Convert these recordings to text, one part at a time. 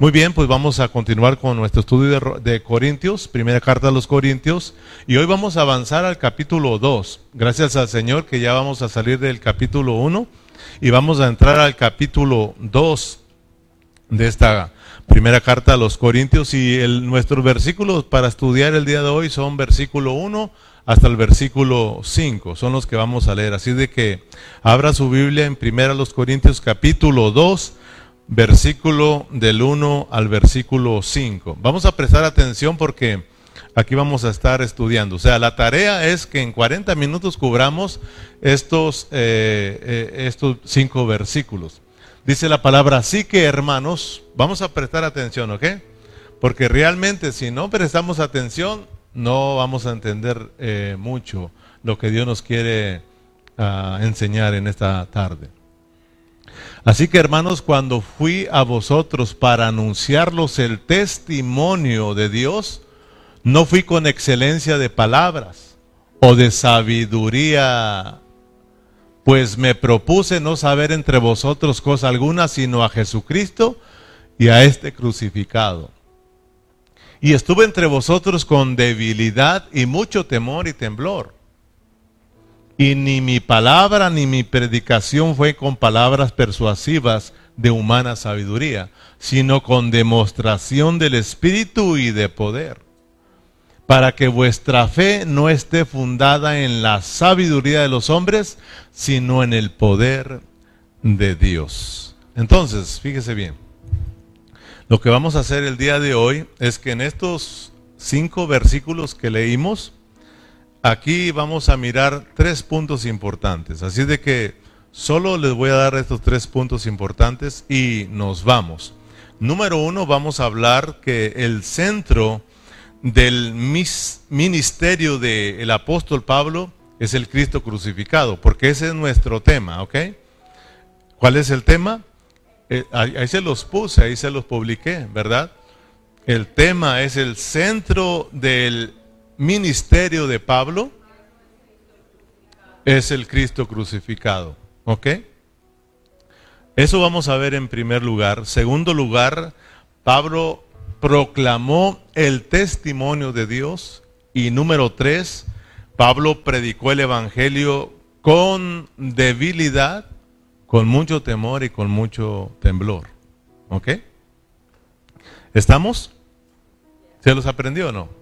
Muy bien, pues vamos a continuar con nuestro estudio de, Corintios, primera carta a los Corintios, y hoy vamos a avanzar al capítulo 2. Gracias al Señor que ya vamos a salir del capítulo 1 y vamos a entrar al capítulo 2 de esta primera carta a los Corintios y nuestros versículos para estudiar el día de hoy son versículo 1 hasta el versículo 5, son los que vamos a leer. Así de que abra su Biblia en primera los Corintios capítulo 2, versículo del 1 al versículo 5. Vamos a prestar atención porque aquí vamos a estar estudiando. O sea, la tarea es que en 40 minutos cubramos estos, eh, eh, estos cinco versículos. Dice la palabra, así que hermanos, vamos a prestar atención, ¿ok? Porque realmente si no prestamos atención, no vamos a entender eh, mucho lo que Dios nos quiere uh, enseñar en esta tarde. Así que hermanos, cuando fui a vosotros para anunciarlos el testimonio de Dios, no fui con excelencia de palabras o de sabiduría, pues me propuse no saber entre vosotros cosa alguna, sino a Jesucristo y a este crucificado. Y estuve entre vosotros con debilidad y mucho temor y temblor. Y ni mi palabra ni mi predicación fue con palabras persuasivas de humana sabiduría, sino con demostración del Espíritu y de poder, para que vuestra fe no esté fundada en la sabiduría de los hombres, sino en el poder de Dios. Entonces, fíjese bien. Lo que vamos a hacer el día de hoy es que en estos cinco versículos que leímos, aquí vamos a mirar tres puntos importantes. Así de que solo les voy a dar estos tres puntos importantes y nos vamos. Número uno, vamos a hablar que el centro del ministerio del apóstol Pablo es el Cristo crucificado, porque ese es nuestro tema, ¿ok? ¿Cuál es el tema? Eh, ahí, se los puse, ahí se los publiqué, ¿verdad? El tema es el centro del ministerio de Pablo, es el Cristo crucificado, ¿ok? Eso vamos a ver en primer lugar. Segundo lugar, Pablo proclamó el testimonio de Dios. Y número tres, Pablo predicó el Evangelio con debilidad con mucho temor y con mucho temblor. ¿Ok? ¿Estamos? ¿Se los aprendió o no?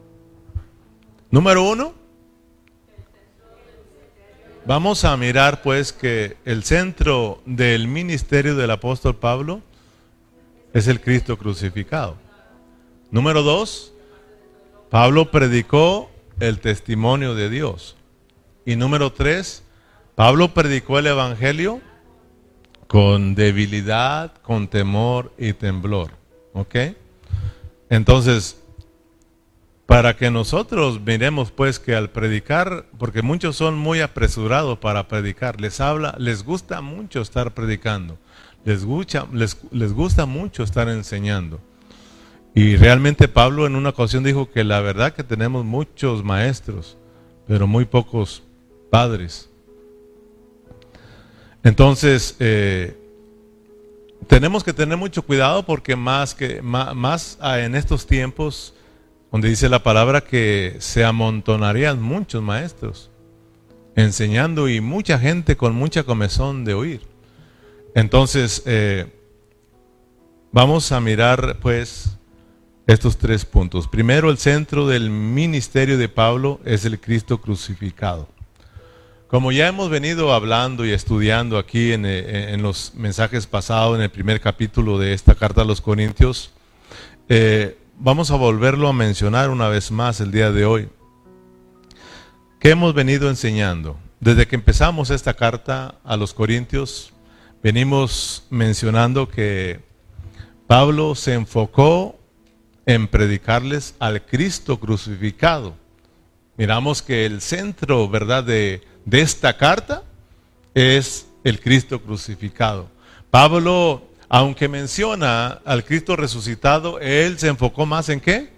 Número uno. Vamos a mirar pues que el centro del ministerio del apóstol Pablo es el Cristo crucificado. Número dos, Pablo predicó el testimonio de Dios. Y número tres, Pablo predicó el Evangelio con debilidad, con temor y temblor. ¿Ok? Entonces, para que nosotros miremos pues que al predicar, porque muchos son muy apresurados para predicar, les habla, les gusta mucho estar predicando, les gusta, mucho estar enseñando. Y realmente Pablo en una ocasión dijo que la verdad que tenemos muchos maestros, pero muy pocos padres. Entonces, eh, tenemos que tener mucho cuidado porque más, que, más, en estos tiempos, donde dice la palabra que se amontonarían muchos maestros enseñando y mucha gente con mucha comezón de oír. Entonces, eh, vamos a mirar pues estos tres puntos. Primero, el centro del ministerio de Pablo es el Cristo crucificado. Como ya hemos venido hablando y estudiando aquí eh, en, los mensajes pasados, en el primer capítulo de esta carta a los Corintios, eh, vamos a volverlo a mencionar una vez más el día de hoy. ¿Qué hemos venido enseñando? Desde que empezamos esta carta a los Corintios, venimos mencionando que Pablo se enfocó en predicarles al Cristo crucificado. Miramos que el centro, ¿verdad?, de de esta carta es el Cristo crucificado. Pablo, aunque menciona al Cristo resucitado, él se enfocó más en qué?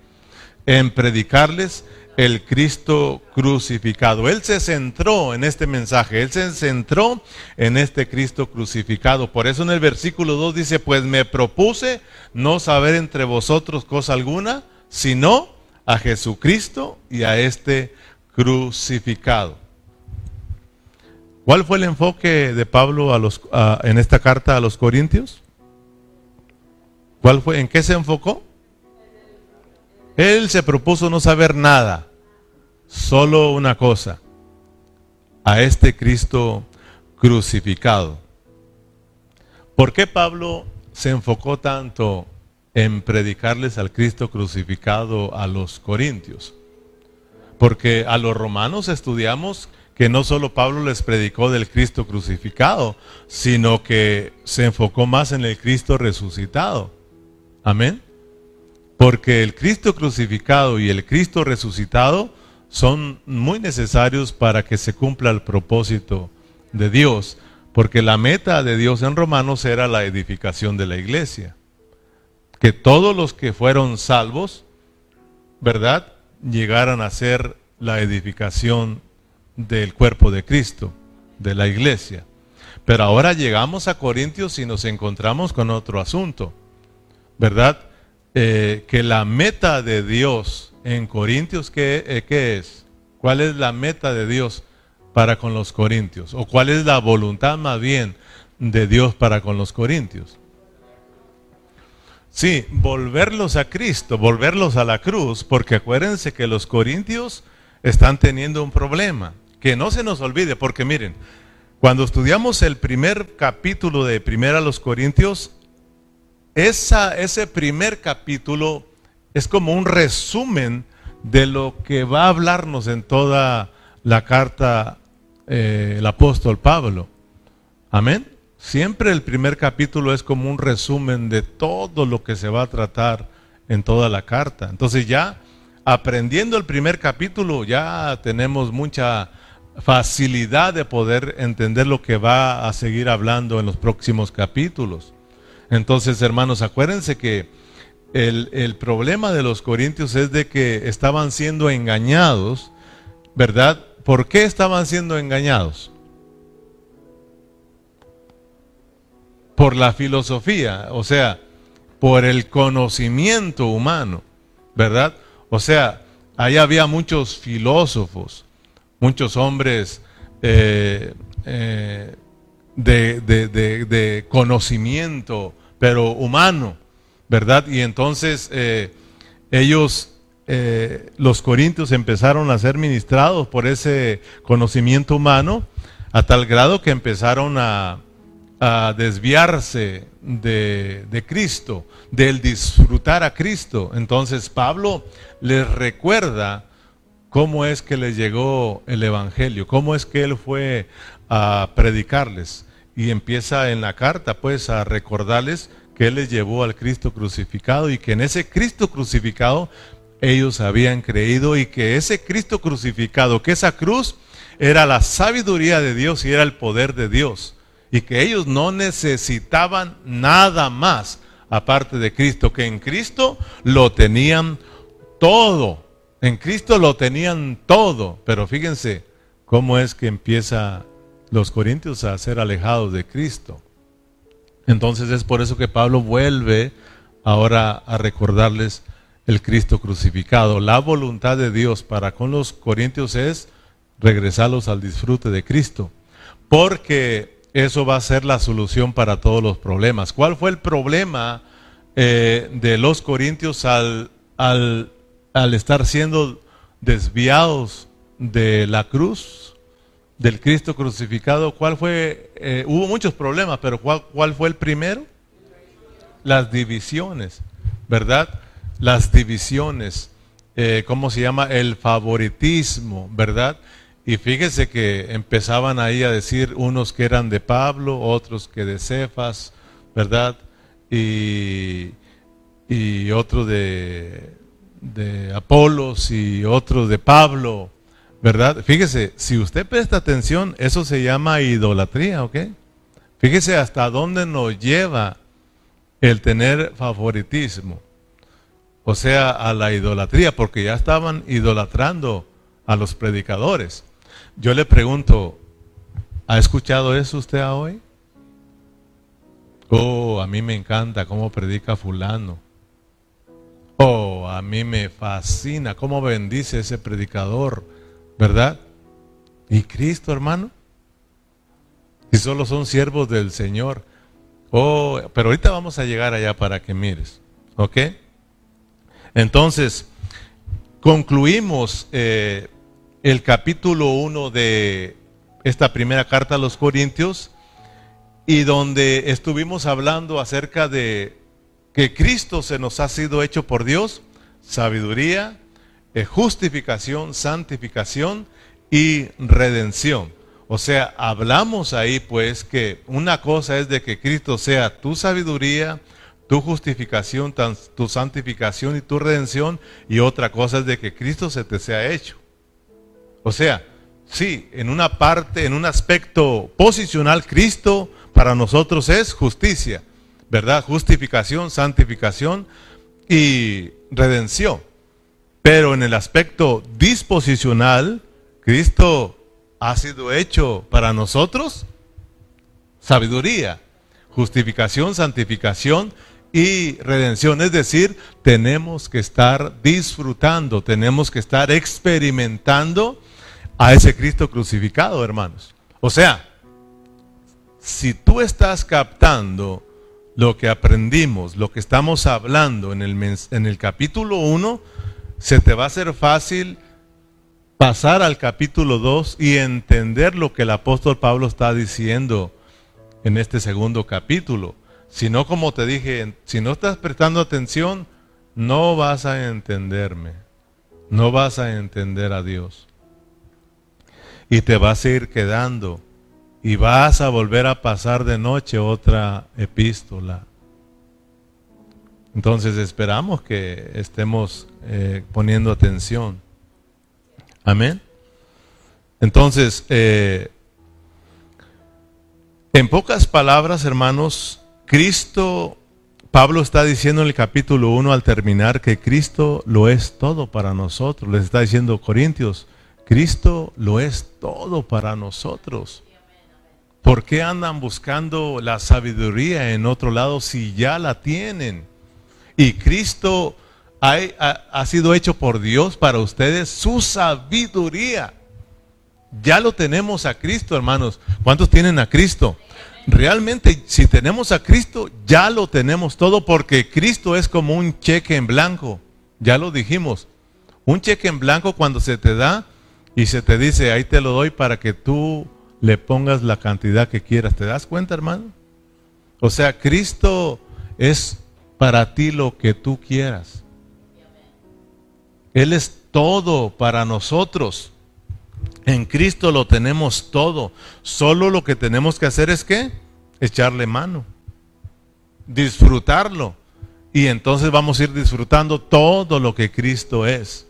En predicarles el Cristo crucificado. Él se centró en este mensaje, él se centró en este Cristo crucificado. Por eso en el versículo 2 dice, pues me propuse no saber entre vosotros cosa alguna, sino a Jesucristo y a este crucificado. ¿Cuál fue el enfoque de Pablo en esta carta a los Corintios? ¿Cuál fue? ¿En qué se enfocó? Él se propuso no saber nada, solo una cosa, a este Cristo crucificado. ¿Por qué Pablo se enfocó tanto en predicarles al Cristo crucificado a los corintios? Porque a los romanos estudiamos que no solo Pablo les predicó del Cristo crucificado, sino que se enfocó más en el Cristo resucitado. Amén. Porque el Cristo crucificado y el Cristo resucitado son muy necesarios para que se cumpla el propósito de Dios, porque la meta de Dios en Romanos era la edificación de la iglesia. Que todos los que fueron salvos, ¿verdad?, llegaran a ser la edificación del cuerpo de Cristo, de la iglesia. Pero ahora llegamos a Corintios y nos encontramos con otro asunto, ¿verdad? Eh, que la meta de Dios en Corintios, ¿qué, eh, ¿qué es? ¿Cuál es la meta de Dios para con los Corintios? ¿O cuál es la voluntad más bien de Dios para con los Corintios? Sí, volverlos a Cristo, volverlos a la cruz, porque acuérdense que los Corintios están teniendo un problema. Que no se nos olvide, porque miren, cuando estudiamos el primer capítulo de Primera a los Corintios, esa, ese primer capítulo es como un resumen de lo que va a hablarnos en toda la carta eh, el apóstol Pablo. Amén. Siempre el primer capítulo es como un resumen de todo lo que se va a tratar en toda la carta. Entonces ya aprendiendo el primer capítulo ya tenemos mucha facilidad de poder entender lo que va a seguir hablando en los próximos capítulos. Entonces, hermanos, acuérdense que el, problema de los corintios es de que estaban siendo engañados, ¿verdad? ¿Por qué estaban siendo engañados? Por la filosofía, o sea, por el conocimiento humano, ¿verdad? O sea, ahí había muchos filósofos, muchos hombres eh, eh, de, conocimiento, pero humano, ¿verdad? Y entonces eh, ellos, los corintios, empezaron a ser ministrados por ese conocimiento humano, a tal grado que empezaron a, desviarse de, de, Cristo, del disfrutar a Cristo. Entonces Pablo les recuerda cómo es que les llegó el Evangelio, cómo es que Él fue a predicarles. Y empieza en la carta pues a recordarles que Él les llevó al Cristo crucificado y que en ese Cristo crucificado ellos habían creído y que ese Cristo crucificado, que esa cruz era la sabiduría de Dios y era el poder de Dios. Y que ellos no necesitaban nada más aparte de Cristo, que en Cristo lo tenían todo en Cristo lo tenían todo, pero fíjense cómo es que empieza los corintios a ser alejados de Cristo. Entonces es por eso que Pablo vuelve ahora a recordarles el Cristo crucificado. La voluntad de Dios para con los corintios es regresarlos al disfrute de Cristo, porque eso va a ser la solución para todos los problemas. ¿Cuál fue el problema eh, de los corintios al, al al estar siendo desviados de la cruz, del Cristo crucificado, ¿cuál fue? Eh, hubo muchos problemas, pero ¿cuál, ¿cuál fue el primero? Las divisiones, ¿verdad? Las divisiones, eh, ¿cómo se llama? El favoritismo, ¿verdad? Y fíjese que empezaban ahí a decir unos que eran de Pablo, otros que de Cefas, ¿verdad? Y, y otro de, de Apolos y otros de Pablo, ¿verdad? Fíjese, si usted presta atención, eso se llama idolatría, ¿ok? Fíjese hasta dónde nos lleva el tener favoritismo. o sea, a la idolatría, porque ya estaban idolatrando a los predicadores. Yo le pregunto, ¿ha escuchado eso usted hoy? Oh, a mí me encanta cómo predica fulano. Oh, a mí me fascina cómo bendice ese predicador, ¿verdad? ¿Y Cristo, hermano? Y solo son siervos del Señor. Oh, pero ahorita vamos a llegar allá para que mires, ¿ok? Entonces, concluimos eh, el capítulo 1 de esta primera carta a los Corintios y donde estuvimos hablando acerca de que Cristo se nos ha sido hecho por Dios, sabiduría, justificación, santificación y redención. O sea, hablamos ahí pues que una cosa es de que Cristo sea tu sabiduría, tu justificación, tu santificación y tu redención, y otra cosa es de que Cristo se te sea hecho. O sea, sí, en una parte, en un aspecto posicional, Cristo para nosotros es justicia, ¿verdad? Justificación, santificación y redención. Pero en el aspecto disposicional, Cristo ha sido hecho para nosotros sabiduría, justificación, santificación y redención. Es decir, tenemos que estar disfrutando, tenemos que estar experimentando a ese Cristo crucificado, hermanos. O sea, si tú estás captando lo que aprendimos, lo que estamos hablando en el, en el capítulo 1, se te va a hacer fácil pasar al capítulo 2 y entender lo que el apóstol Pablo está diciendo en este segundo capítulo. Si no, como te dije, si no estás prestando atención, no vas a entenderme. No vas a entender a Dios. Y te vas a ir quedando. Y vas a volver a pasar de noche otra epístola. Entonces esperamos que estemos eh, poniendo atención. Amén. Entonces, eh, en pocas palabras, hermanos, Cristo, Pablo está diciendo en el capítulo 1 al terminar que Cristo lo es todo para nosotros. Les está diciendo Corintios, Cristo lo es todo para nosotros. ¿Por qué andan buscando la sabiduría en otro lado si ya la tienen? Y Cristo ha, sido hecho por Dios para ustedes su sabiduría. Ya lo tenemos a Cristo, hermanos. ¿Cuántos tienen a Cristo? realmente si tenemos a Cristo, ya lo tenemos todo porque Cristo es como un cheque en blanco. Ya lo dijimos. Un cheque en blanco cuando se te da y se te dice, ahí te lo doy para que tú le pongas la cantidad que quieras. ¿Te das cuenta, hermano? O sea, Cristo es para ti lo que tú quieras. Él es todo para nosotros. En Cristo lo tenemos todo. Solo lo que tenemos que hacer es que echarle mano, disfrutarlo. Y entonces vamos a ir disfrutando todo lo que Cristo es.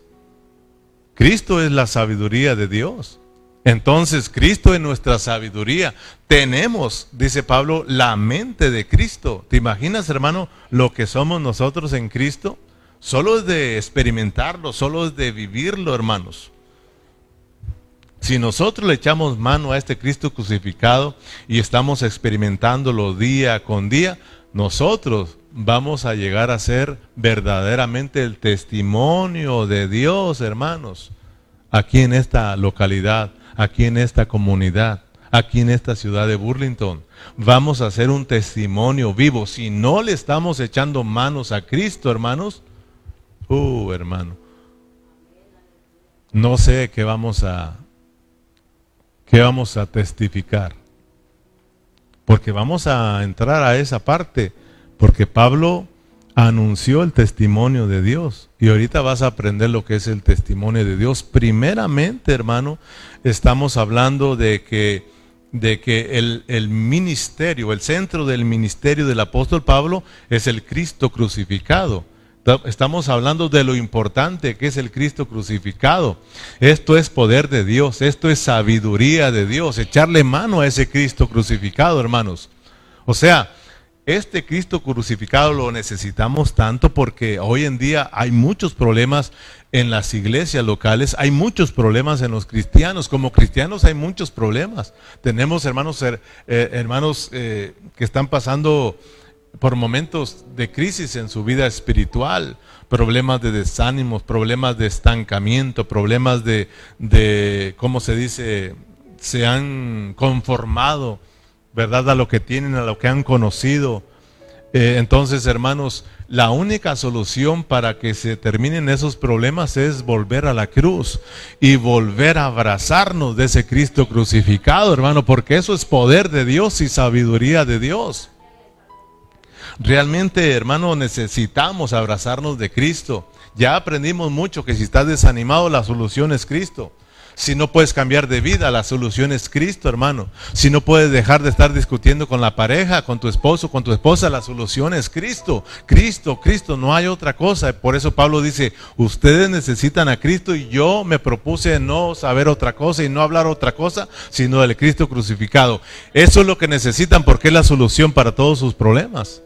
Cristo es la sabiduría de Dios. Entonces Cristo es nuestra sabiduría. Tenemos, dice Pablo, la mente de Cristo. ¿Te imaginas, hermano, lo que somos nosotros en Cristo? Solo es de experimentarlo, solo es de vivirlo, hermanos. Si nosotros le echamos mano a este Cristo crucificado y estamos experimentándolo día con día, nosotros vamos a llegar a ser verdaderamente el testimonio de Dios, hermanos, aquí en esta localidad, aquí en esta comunidad, aquí en esta ciudad de Burlington. Vamos a ser un testimonio vivo. Si no le estamos echando manos a Cristo, hermanos, uh, hermano, no sé qué vamos a, ¿Qué vamos a testificar? Porque vamos a entrar a esa parte, porque Pablo anunció el testimonio de Dios. Y ahorita vas a aprender lo que es el testimonio de Dios. Primeramente, hermano, estamos hablando de que, de que el, el ministerio, el centro del ministerio del apóstol Pablo es el Cristo crucificado. Estamos hablando de lo importante que es el Cristo crucificado. Esto es poder de Dios, esto es sabiduría de Dios, echarle mano a ese Cristo crucificado, hermanos. O sea, este Cristo crucificado lo necesitamos tanto porque hoy en día hay muchos problemas en las iglesias locales, hay muchos problemas en los cristianos. Como cristianos hay muchos problemas. Tenemos hermanos, eh, hermanos eh, que están pasando por momentos de crisis en su vida espiritual, problemas de desánimos, problemas de estancamiento, problemas de, de ¿cómo se dice? Se han conformado, ¿verdad? A lo que tienen, a lo que han conocido. Eh, entonces, hermanos, la única solución para que se terminen esos problemas es volver a la cruz y volver a abrazarnos de ese Cristo crucificado, hermano, porque eso es poder de Dios y sabiduría de Dios. Realmente, hermano, necesitamos abrazarnos de Cristo. Ya aprendimos mucho que si estás desanimado, la solución es Cristo. Si no puedes cambiar de vida, la solución es Cristo, hermano. Si no puedes dejar de estar discutiendo con la pareja, con tu esposo, con tu esposa, la solución es Cristo. Cristo, Cristo, no hay otra cosa. Por eso Pablo dice, ustedes necesitan a Cristo y yo me propuse no saber otra cosa y no hablar otra cosa, sino del Cristo crucificado. Eso es lo que necesitan porque es la solución para todos sus problemas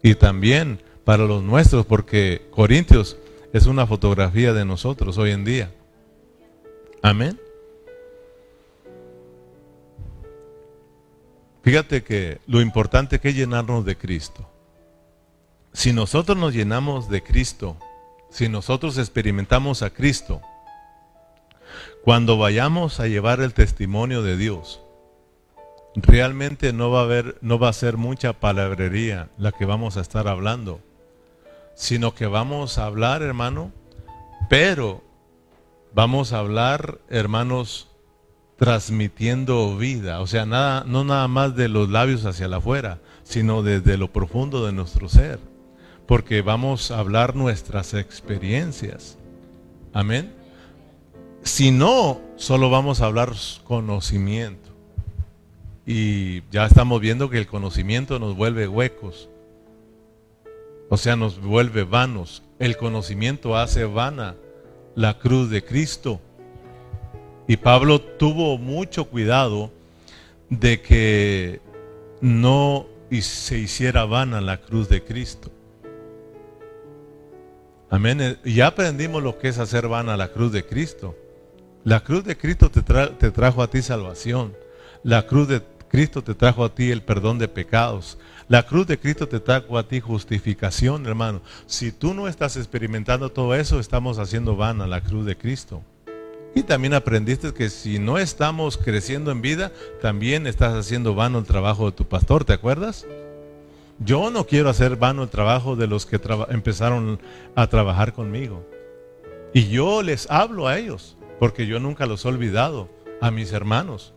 y también para los nuestros, porque Corintios es una fotografía de nosotros hoy en día. Amén. Fíjate que lo importante que es llenarnos de Cristo. Si nosotros nos llenamos de Cristo, si nosotros experimentamos a Cristo, cuando vayamos a llevar el testimonio de Dios, realmente no va a haber, no va a ser mucha palabrería la que vamos a estar hablando, sino que vamos a hablar, hermano, pero vamos a hablar, hermanos, transmitiendo vida, o sea, nada, no nada más de los labios hacia afuera, sino desde lo profundo de nuestro ser, porque vamos a hablar nuestras experiencias. Amén. Si no, solo vamos a hablar conocimiento. Y ya estamos viendo que el conocimiento nos vuelve huecos. O sea, nos vuelve vanos. El conocimiento hace vana la cruz de Cristo. Y Pablo tuvo mucho cuidado de que no se hiciera vana la cruz de Cristo. Amén. Ya aprendimos lo que es hacer vana la cruz de Cristo. La cruz de Cristo te, te trajo a ti salvación. La cruz de Cristo te trajo a ti el perdón de pecados. La cruz de Cristo te trajo a ti justificación, hermano. Si tú no estás experimentando todo eso, estamos haciendo vana la cruz de Cristo. Y también aprendiste que si no estamos creciendo en vida, también estás haciendo vano el trabajo de tu pastor, ¿te acuerdas? Yo no quiero hacer vano el trabajo de los que empezaron a trabajar conmigo. Y yo les hablo a ellos, porque yo nunca los he olvidado, a mis hermanos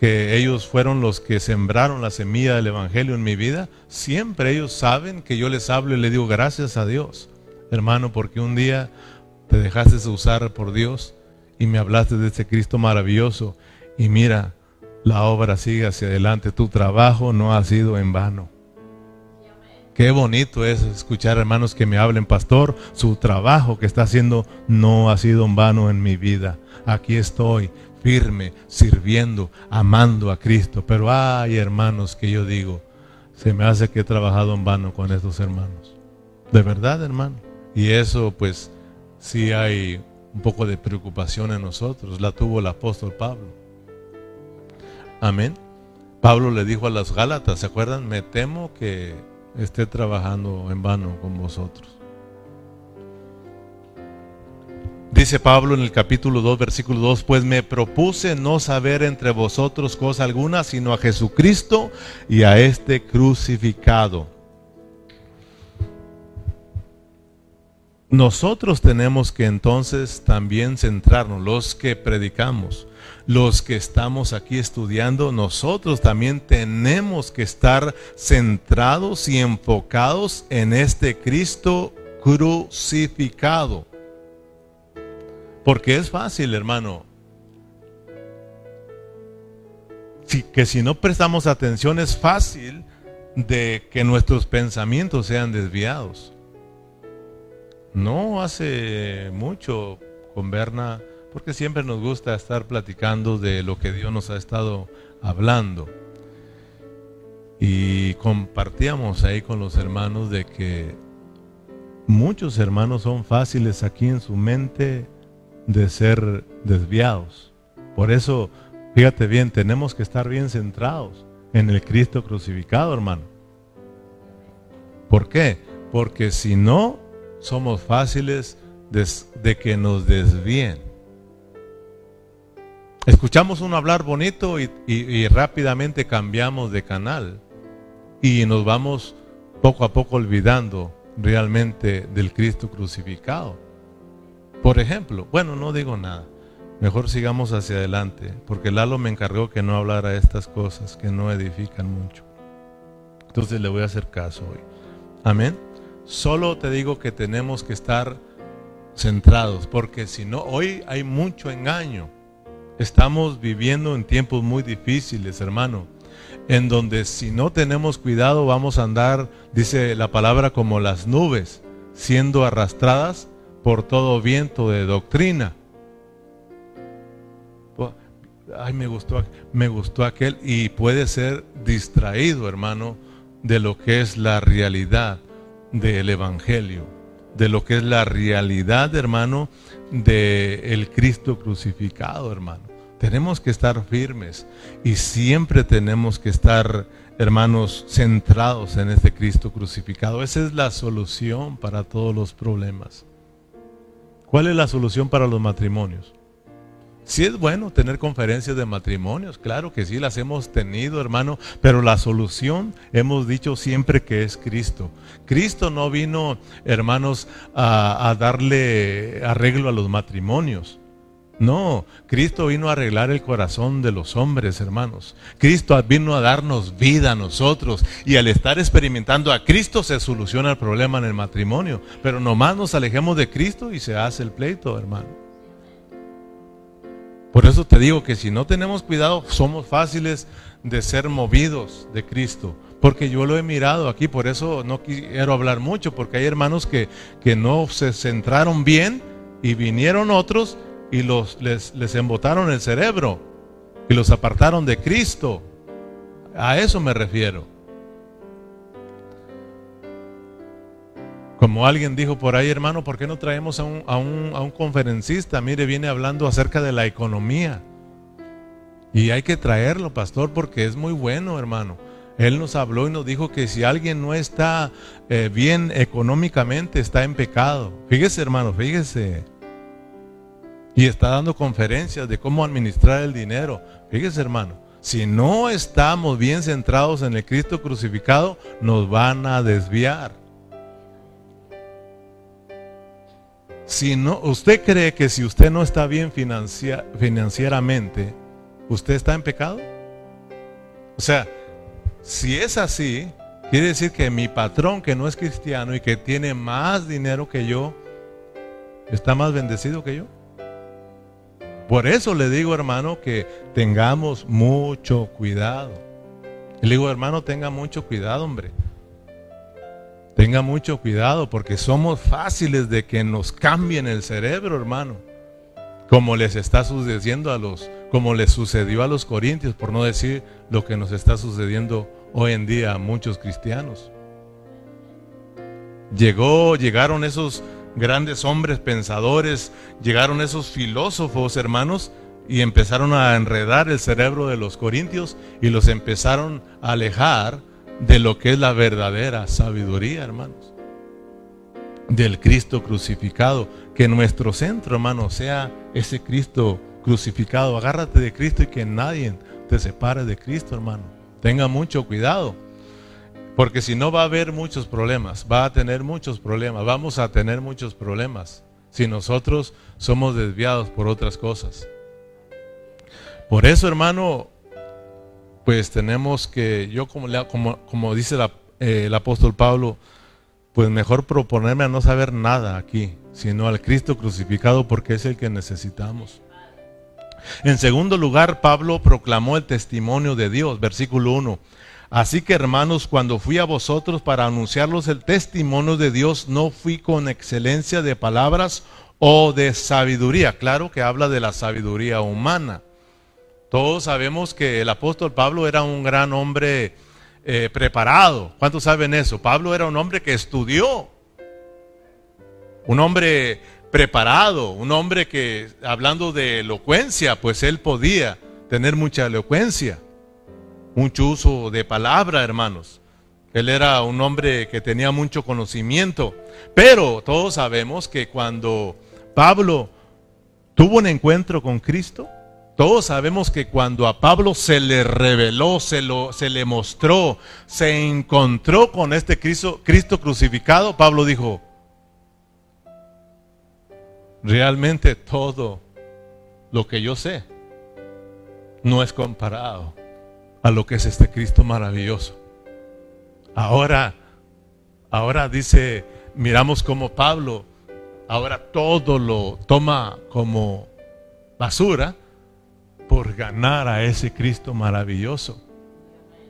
que ellos fueron los que sembraron la semilla del Evangelio en mi vida, siempre ellos saben que yo les hablo y le digo gracias a Dios, hermano, porque un día te dejaste usar por Dios y me hablaste de ese Cristo maravilloso y mira, la obra sigue hacia adelante, tu trabajo no ha sido en vano. Qué bonito es escuchar hermanos que me hablen, pastor, su trabajo que está haciendo no ha sido en vano en mi vida. Aquí estoy, firme, sirviendo, amando a Cristo. Pero hay hermanos que yo digo, se me hace que he trabajado en vano con estos hermanos. De verdad, hermano. Y eso pues sí hay un poco de preocupación en nosotros. La tuvo el apóstol Pablo. Amén. Pablo le dijo a las Gálatas, ¿se acuerdan? Me temo que esté trabajando en vano con vosotros. Dice Pablo en el capítulo 2, versículo 2, pues me propuse no saber entre vosotros cosa alguna, sino a Jesucristo y a este crucificado. Nosotros tenemos que entonces también centrarnos, los que predicamos, los que estamos aquí estudiando, nosotros también tenemos que estar centrados y enfocados en este Cristo crucificado. Porque es fácil, hermano. que si no prestamos atención es fácil de que nuestros pensamientos sean desviados. No hace mucho con Berna, porque siempre nos gusta estar platicando de lo que Dios nos ha estado hablando. Y compartíamos ahí con los hermanos de que muchos hermanos son fáciles aquí en su mente de ser desviados. Por eso, fíjate bien, tenemos que estar bien centrados en el Cristo crucificado, hermano. ¿Por qué? Porque si no, somos fáciles de, que nos desvíen. Escuchamos un hablar bonito y rápidamente cambiamos de canal y nos vamos poco a poco olvidando realmente del Cristo crucificado. Por ejemplo, bueno, no digo nada. Mejor sigamos hacia adelante, porque Lalo me encargó que no hablara estas cosas que no edifican mucho. Entonces le voy a hacer caso hoy. Amén. Solo te digo que tenemos que estar centrados, porque si no, hoy hay mucho engaño. Estamos viviendo en tiempos muy difíciles, hermano, en donde si no tenemos cuidado vamos a andar, dice la palabra, como las nubes, siendo arrastradas por todo viento de doctrina. Ay, me gustó, me gustó aquel y puede ser distraído, hermano, de lo que es la realidad del Evangelio, de lo que es la realidad, hermano, del el Cristo crucificado, hermano. Tenemos que estar firmes y siempre tenemos que estar, hermanos, centrados en este Cristo crucificado. Esa es la solución para todos los problemas. ¿Cuál es la solución para los matrimonios? Sí es bueno tener conferencias de matrimonios, claro que sí, las hemos tenido, hermano, pero la solución hemos dicho siempre que es Cristo. Cristo no vino, hermanos, a, a darle arreglo a los matrimonios. No, Cristo vino a arreglar el corazón de los hombres, hermanos. Cristo vino a darnos vida a nosotros. Y al estar experimentando a Cristo se soluciona el problema en el matrimonio. Pero nomás nos alejemos de Cristo y se hace el pleito, hermano. Por eso te digo que si no tenemos cuidado, somos fáciles de ser movidos de Cristo. Porque yo lo he mirado aquí, por eso no quiero hablar mucho, porque hay hermanos que, que no se centraron bien y vinieron otros y los, les, les embotaron el cerebro y los apartaron de Cristo. A eso me refiero. Como alguien dijo por ahí, hermano, ¿por qué no traemos a un, a, un, a un, conferencista? Mire, viene hablando acerca de la economía. Y hay que traerlo, pastor, porque es muy bueno, hermano. Él nos habló y nos dijo que si alguien no está eh, bien económicamente, está en pecado. Fíjese, hermano, fíjese. Y está dando conferencias de cómo administrar el dinero. Fíjese, hermano, si no estamos bien centrados en el Cristo crucificado, nos van a desviar. Si no, ¿Usted cree que si usted no está bien financieramente, usted está en pecado? O sea, si es así, quiere decir que mi patrón que no es cristiano y que tiene más dinero que yo, está más bendecido que yo. Por eso le digo, hermano, que tengamos mucho cuidado. Le digo, hermano, tenga mucho cuidado, hombre. Tenga mucho cuidado porque somos fáciles de que nos cambien el cerebro, hermano. Como les está sucediendo a los, como les sucedió a los corintios, por no decir lo que nos está sucediendo hoy en día a muchos cristianos. Llegó, llegaron esos grandes hombres pensadores, llegaron esos filósofos, hermanos, y empezaron a enredar el cerebro de los corintios y los empezaron a alejar de lo que es la verdadera sabiduría, hermanos. Del Cristo crucificado. Que nuestro centro, hermano, sea ese Cristo crucificado. Agárrate de Cristo y que nadie te separe de Cristo, hermano. Tenga mucho cuidado. Porque si no va a haber muchos problemas, va a tener muchos problemas, vamos a tener muchos problemas si nosotros somos desviados por otras cosas. Por eso, hermano, pues tenemos que, yo como, como, como dice eh, el apóstol Pablo, pues mejor proponerme a no saber nada aquí, sino al Cristo crucificado porque es el que necesitamos. En segundo lugar, Pablo proclamó el testimonio de Dios, versículo 1. Así que hermanos, cuando fui a vosotros para anunciarlos el testimonio de Dios, no fui con excelencia de palabras o de sabiduría. Claro que habla de la sabiduría humana. Todos sabemos que el apóstol Pablo era un gran hombre eh, preparado. ¿Cuántos saben eso? Pablo era un hombre que estudió. Un hombre preparado, un hombre que, hablando de elocuencia, pues él podía tener mucha elocuencia, mucho uso de palabra, hermanos. Él era un hombre que tenía mucho conocimiento, pero todos sabemos que cuando Pablo tuvo un encuentro con Cristo, todos sabemos que cuando a Pablo se le reveló, se, lo, se le mostró, se encontró con este Cristo, Cristo crucificado, Pablo dijo, realmente todo lo que yo sé no es comparado a lo que es este Cristo maravilloso. Ahora, ahora dice, miramos como Pablo, ahora todo lo toma como basura por ganar a ese Cristo maravilloso.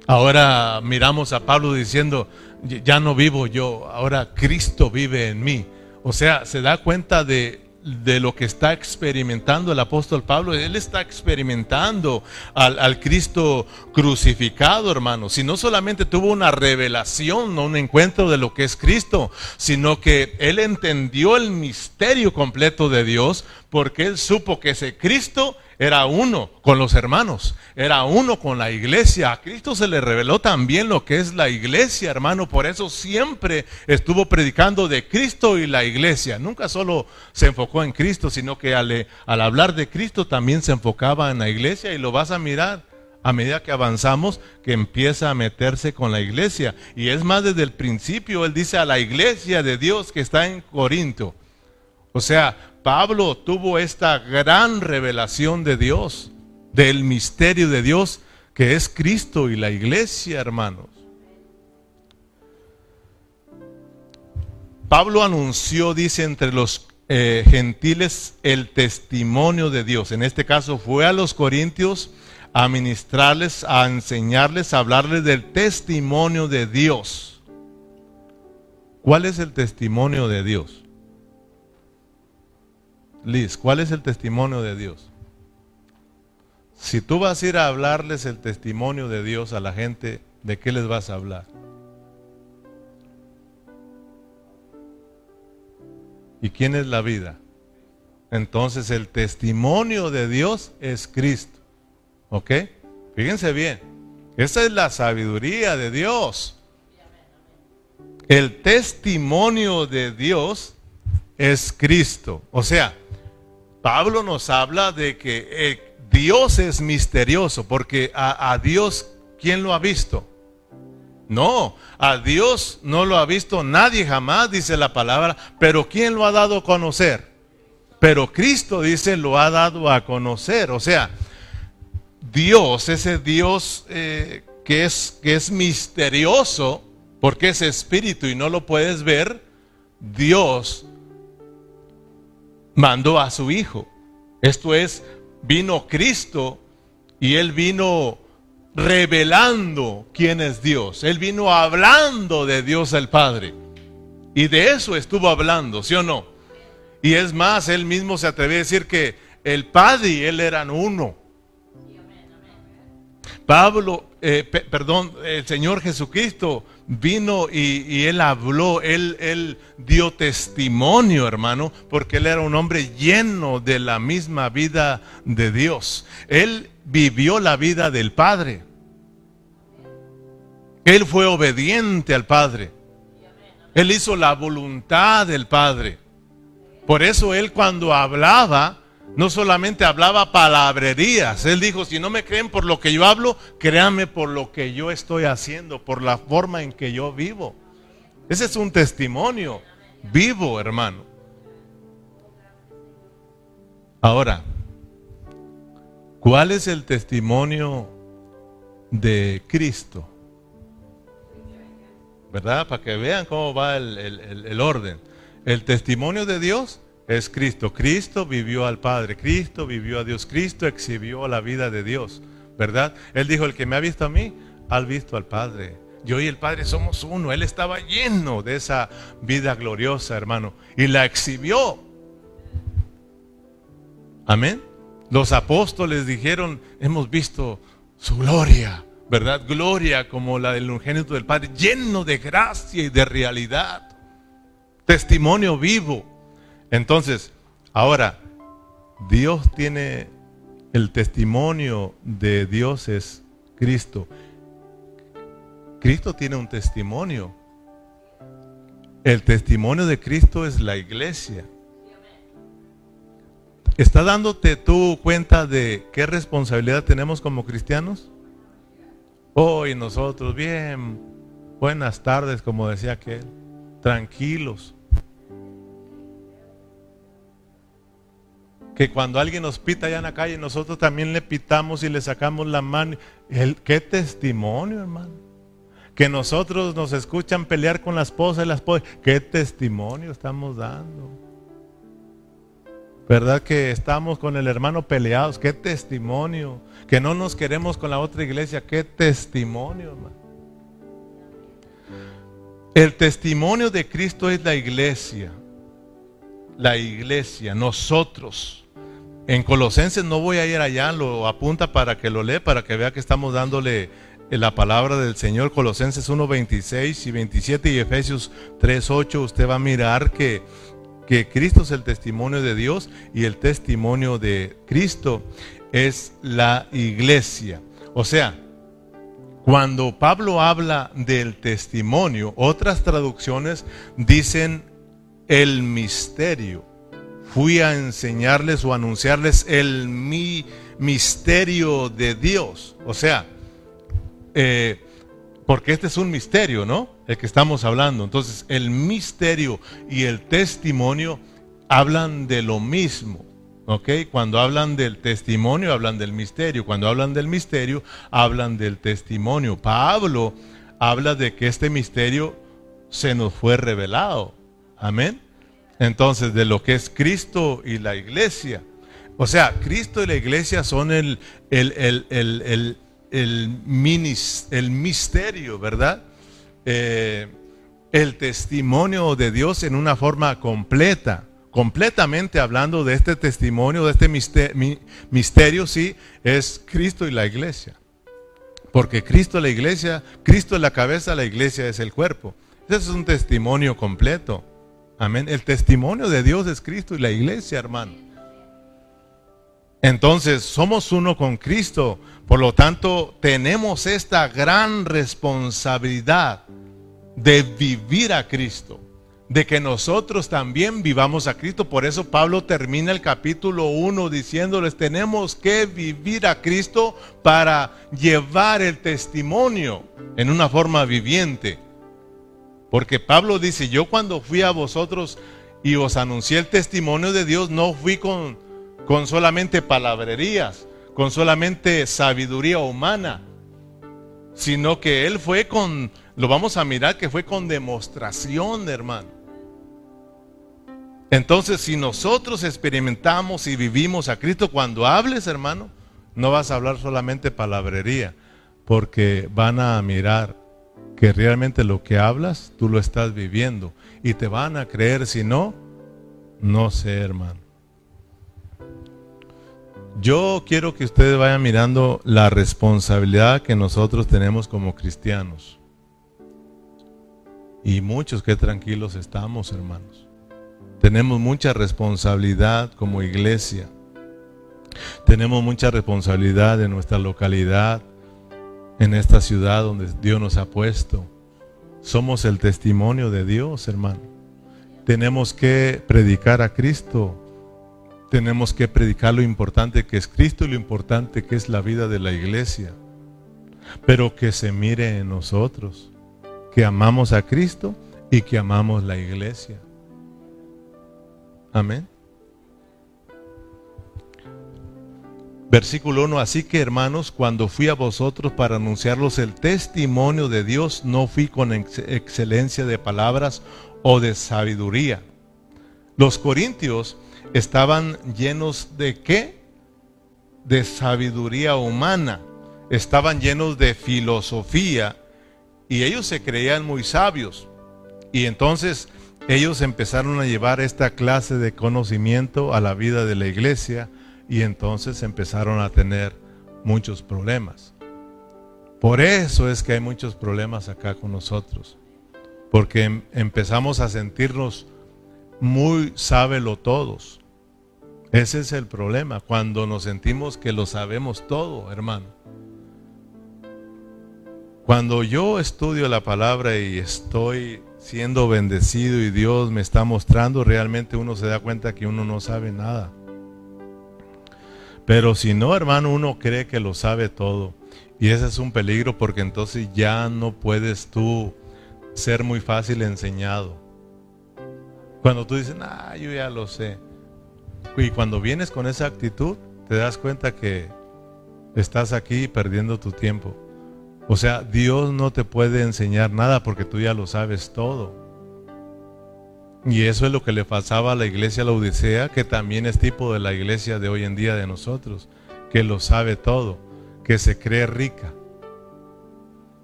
Ahora miramos a Pablo diciendo, ya no vivo yo, ahora Cristo vive en mí. O sea, se da cuenta de de lo que está experimentando el apóstol Pablo. Él está experimentando al, Cristo crucificado, hermano. Si no solamente tuvo una revelación, no un encuentro de lo que es Cristo, sino que él entendió el misterio completo de Dios porque él supo que ese Cristo era uno con los hermanos, era uno con la iglesia. A Cristo se le reveló también lo que es la iglesia, hermano. Por eso siempre estuvo predicando de Cristo y la iglesia. Nunca solo se enfocó en Cristo, sino que al, hablar de Cristo también se enfocaba en la iglesia y lo vas a mirar a medida que avanzamos, que empieza a meterse con la iglesia. Y es más, desde el principio, él dice a la iglesia de Dios que está en Corinto. O sea, Pablo tuvo esta gran revelación de Dios, del misterio de Dios, que es Cristo y la iglesia, hermanos. Pablo anunció, dice, entre los eh, gentiles el testimonio de Dios. En este caso fue a los corintios a ministrarles, a enseñarles, a hablarles del testimonio de Dios. ¿Cuál es el testimonio de Dios? Liz, ¿cuál es el testimonio de Dios? Si tú vas a ir a hablarles el testimonio de Dios a la gente, ¿de qué les vas a hablar? ¿Y quién es la vida? Entonces el testimonio de Dios es Cristo. ¿Ok? Fíjense bien. Esa es la sabiduría de Dios. El testimonio de Dios es Cristo. O sea, Pablo nos habla de que eh, Dios es misterioso, porque a, Dios, ¿quién lo ha visto? No, a Dios no lo ha visto nadie jamás, dice la palabra, pero ¿quién lo ha dado a conocer? Pero Cristo dice, lo ha dado a conocer. O sea, Dios, ese Dios eh, que, es, que es misterioso, porque es espíritu y no lo puedes ver, Dios mandó a su Hijo. Esto es, vino Cristo y Él vino revelando quién es Dios. Él vino hablando de Dios el Padre. Y de eso estuvo hablando, ¿sí o no? Y es más, Él mismo se atrevió a decir que el Padre y Él eran uno. Pablo, eh, perdón, el Señor Jesucristo vino y, él habló, él, dio testimonio, hermano, porque él era un hombre lleno de la misma vida de Dios. Él vivió la vida del Padre. Él fue obediente al Padre. Él hizo la voluntad del Padre. Por eso él cuando hablaba, no solamente hablaba palabrerías, él dijo, si no me creen por lo que yo hablo, créanme por lo que yo estoy haciendo, por la forma en que yo vivo. Ese es un testimonio vivo, hermano. Ahora, ¿cuál es el testimonio de Cristo? ¿Verdad? Para que vean cómo va el, el orden. El testimonio de Dios es Cristo. Cristo vivió al Padre, Cristo vivió a Dios, Cristo exhibió la vida de Dios, ¿verdad? Él dijo, el que me ha visto a mí, ha visto al Padre. Yo y el Padre somos uno. Él estaba lleno de esa vida gloriosa, hermano, y la exhibió. Amén. Los apóstoles dijeron, hemos visto su gloria, ¿verdad? Gloria como la del unigénito del Padre, lleno de gracia y de realidad. Testimonio vivo. Entonces, ahora, Dios tiene el testimonio de Dios es Cristo. Cristo tiene un testimonio. El testimonio de Cristo es la iglesia. ¿Está dándote tú cuenta de qué responsabilidad tenemos como cristianos? Hoy nosotros, bien, buenas tardes, como decía aquel, tranquilos. Que cuando alguien nos pita allá en la calle, nosotros también le pitamos y le sacamos la mano. ¿Qué testimonio, hermano? Que nosotros nos escuchan pelear con la esposa y la esposa. ¿Qué testimonio estamos dando? ¿Verdad que estamos con el hermano peleados? Qué testimonio. Que no nos queremos con la otra iglesia. Qué testimonio, hermano. El testimonio de Cristo es la iglesia. La iglesia, nosotros. En Colosenses no voy a ir allá, lo apunta para que lo lea, para que vea que estamos dándole la palabra del Señor. Colosenses 1, 26 y 27 y Efesios 3, 8. Usted va a mirar que que Cristo es el testimonio de Dios y el testimonio de Cristo es la iglesia. O sea, cuando Pablo habla del testimonio, otras traducciones dicen el misterio. Fui a enseñarles o anunciarles el mi misterio de Dios. O sea, eh, porque este es un misterio, ¿no? El que estamos hablando. Entonces, el misterio y el testimonio hablan de lo mismo. ¿Ok? Cuando hablan del testimonio, hablan del misterio. Cuando hablan del misterio, hablan del testimonio. Pablo habla de que este misterio se nos fue revelado. Amén. Entonces, de lo que es Cristo y la iglesia. O sea, Cristo y la iglesia son el, el, el, el el misterio, ¿verdad? Eh, el testimonio de Dios en una forma completa, completamente hablando de este testimonio, de este misterio, misterio, sí, es Cristo y la iglesia. Porque Cristo es la iglesia, Cristo es la cabeza, la iglesia es el cuerpo. Ese es un testimonio completo. Amén. El testimonio de Dios es Cristo y la iglesia, hermano. Entonces, somos uno con Cristo. Por lo tanto, tenemos esta gran responsabilidad de vivir a Cristo, de que nosotros también vivamos a Cristo. Por eso Pablo termina el capítulo 1 diciéndoles, tenemos que vivir a Cristo para llevar el testimonio en una forma viviente. Porque Pablo dice, yo cuando fui a vosotros y os anuncié el testimonio de Dios, no fui con, con solamente palabrerías, con solamente sabiduría humana, sino que Él fue con, lo vamos a mirar, que fue con demostración, hermano. Entonces, si nosotros experimentamos y vivimos a Cristo, cuando hables, hermano, no vas a hablar solamente palabrería, porque van a mirar que realmente lo que hablas, tú lo estás viviendo. Y te van a creer, si no, no sé, hermano. Yo quiero que ustedes vayan mirando la responsabilidad que nosotros tenemos como cristianos. Y muchos que tranquilos estamos, hermanos. Tenemos mucha responsabilidad como iglesia. Tenemos mucha responsabilidad en nuestra localidad, en esta ciudad donde Dios nos ha puesto. Somos el testimonio de Dios, hermano. Tenemos que predicar a Cristo tenemos que predicar lo importante que es Cristo y lo importante que es la vida de la iglesia. Pero que se mire en nosotros, que amamos a Cristo y que amamos la iglesia. Amén. Versículo 1, así que hermanos, cuando fui a vosotros para anunciarlos el testimonio de Dios, no fui con excelencia de palabras o de sabiduría. Los corintios estaban llenos de qué? De sabiduría humana, estaban llenos de filosofía y ellos se creían muy sabios. Y entonces ellos empezaron a llevar esta clase de conocimiento a la vida de la iglesia y entonces empezaron a tener muchos problemas. Por eso es que hay muchos problemas acá con nosotros. Porque em- empezamos a sentirnos muy sábelo todos. Ese es el problema, cuando nos sentimos que lo sabemos todo, hermano. Cuando yo estudio la palabra y estoy siendo bendecido y Dios me está mostrando, realmente uno se da cuenta que uno no sabe nada. Pero si no, hermano, uno cree que lo sabe todo. Y ese es un peligro porque entonces ya no puedes tú ser muy fácil enseñado. Cuando tú dices, ah, yo ya lo sé. Y cuando vienes con esa actitud, te das cuenta que estás aquí perdiendo tu tiempo. O sea, Dios no te puede enseñar nada porque tú ya lo sabes todo. Y eso es lo que le pasaba a la iglesia la Odisea, que también es tipo de la iglesia de hoy en día de nosotros, que lo sabe todo, que se cree rica.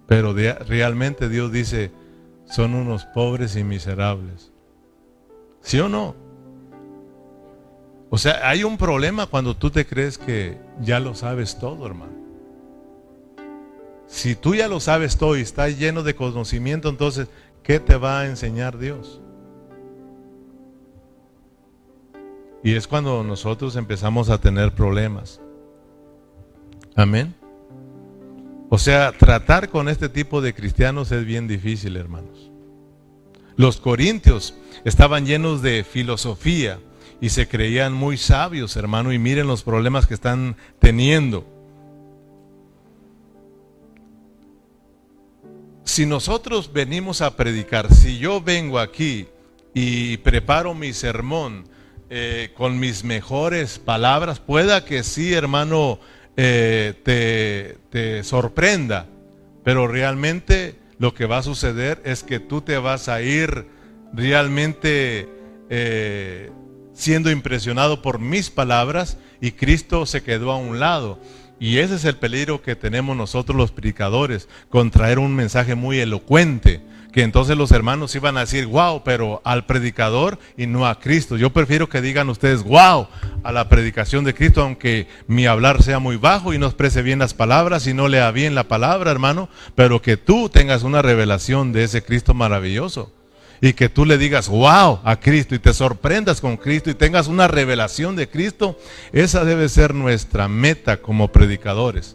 Pero realmente Dios dice, son unos pobres y miserables. ¿Sí o no? O sea, hay un problema cuando tú te crees que ya lo sabes todo, hermano. Si tú ya lo sabes todo y estás lleno de conocimiento, entonces, ¿qué te va a enseñar Dios? Y es cuando nosotros empezamos a tener problemas. Amén. O sea, tratar con este tipo de cristianos es bien difícil, hermanos. Los corintios estaban llenos de filosofía y se creían muy sabios, hermano, y miren los problemas que están teniendo. Si nosotros venimos a predicar, si yo vengo aquí y preparo mi sermón eh, con mis mejores palabras, pueda que sí, hermano, eh, te, te sorprenda, pero realmente lo que va a suceder es que tú te vas a ir realmente eh, siendo impresionado por mis palabras y Cristo se quedó a un lado. Y ese es el peligro que tenemos nosotros los predicadores, con traer un mensaje muy elocuente, que entonces los hermanos iban a decir, wow, pero al predicador y no a Cristo. Yo prefiero que digan ustedes, wow, a la predicación de Cristo, aunque mi hablar sea muy bajo y no exprese bien las palabras y no lea bien la palabra, hermano, pero que tú tengas una revelación de ese Cristo maravilloso. Y que tú le digas, wow, a Cristo y te sorprendas con Cristo y tengas una revelación de Cristo, esa debe ser nuestra meta como predicadores.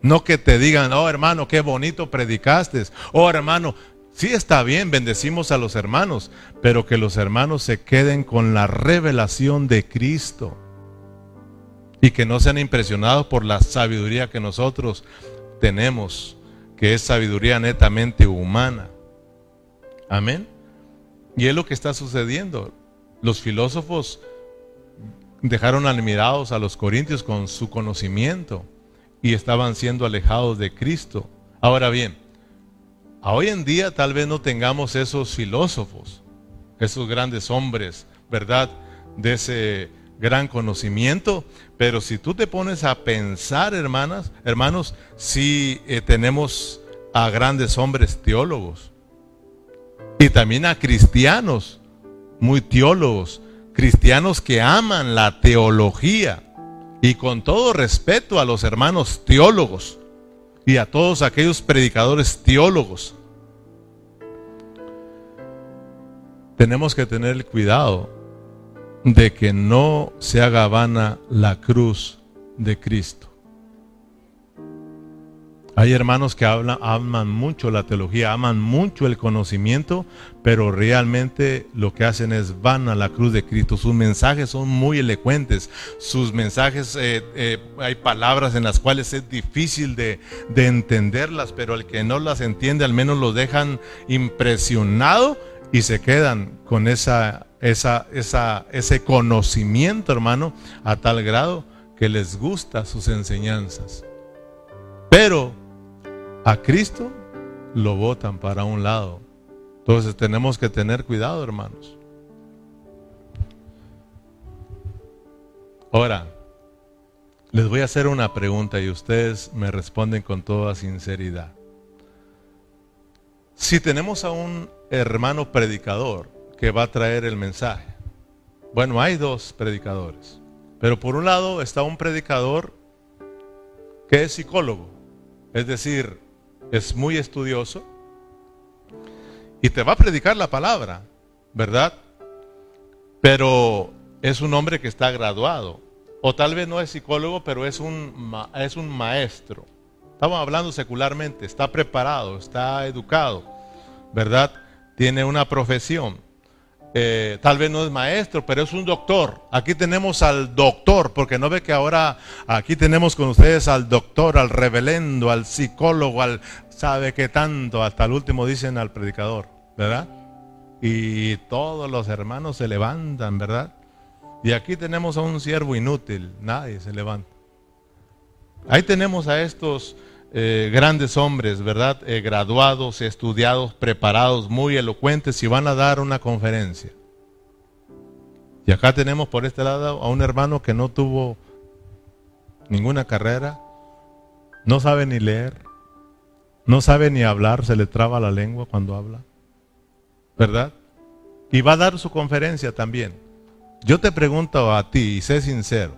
No que te digan, oh hermano, qué bonito predicaste. Oh hermano, sí está bien, bendecimos a los hermanos, pero que los hermanos se queden con la revelación de Cristo. Y que no sean impresionados por la sabiduría que nosotros tenemos, que es sabiduría netamente humana. Amén. Y es lo que está sucediendo. Los filósofos dejaron admirados a los corintios con su conocimiento y estaban siendo alejados de Cristo. Ahora bien, hoy en día tal vez no tengamos esos filósofos, esos grandes hombres, ¿verdad? De ese gran conocimiento, pero si tú te pones a pensar, hermanas, hermanos, si eh, tenemos a grandes hombres teólogos. Y también a cristianos muy teólogos, cristianos que aman la teología. Y con todo respeto a los hermanos teólogos y a todos aquellos predicadores teólogos. Tenemos que tener cuidado de que no se haga vana la cruz de Cristo. Hay hermanos que hablan, aman mucho la teología, aman mucho el conocimiento, pero realmente lo que hacen es vana la cruz de Cristo. Sus mensajes son muy elocuentes. Sus mensajes, eh, eh, hay palabras en las cuales es difícil de, de entenderlas, pero el que no las entiende al menos lo dejan impresionado y se quedan con esa, esa, esa, ese conocimiento, hermano, a tal grado que les gusta sus enseñanzas. Pero a Cristo lo botan para un lado. Entonces tenemos que tener cuidado, hermanos. Ahora, les voy a hacer una pregunta y ustedes me responden con toda sinceridad. Si tenemos a un hermano predicador que va a traer el mensaje, bueno, hay dos predicadores, pero por un lado está un predicador que es psicólogo, es decir, es muy estudioso y te va a predicar la palabra, ¿verdad? Pero es un hombre que está graduado. O tal vez no es psicólogo, pero es un, es un maestro. Estamos hablando secularmente, está preparado, está educado, ¿verdad? Tiene una profesión. Eh, tal vez no es maestro, pero es un doctor. Aquí tenemos al doctor, porque no ve que ahora aquí tenemos con ustedes al doctor, al revelendo, al psicólogo, al sabe que tanto, hasta el último dicen al predicador, ¿verdad? Y todos los hermanos se levantan, ¿verdad? Y aquí tenemos a un siervo inútil, nadie se levanta. Ahí tenemos a estos eh, grandes hombres, ¿verdad? Eh, graduados, estudiados, preparados, muy elocuentes y van a dar una conferencia. Y acá tenemos por este lado a un hermano que no tuvo ninguna carrera, no sabe ni leer, no sabe ni hablar, se le traba la lengua cuando habla, ¿verdad? Y va a dar su conferencia también. Yo te pregunto a ti, y sé sincero,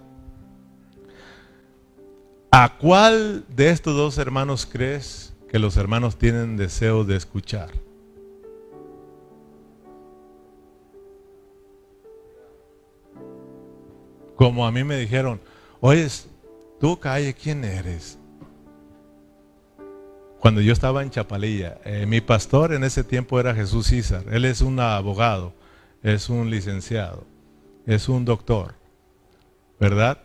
¿a cuál de estos dos hermanos crees que los hermanos tienen deseo de escuchar? Como a mí me dijeron, oye, tú calle, ¿quién eres? Cuando yo estaba en Chapalilla, eh, mi pastor en ese tiempo era Jesús César, él es un abogado, es un licenciado es un doctor, ¿verdad?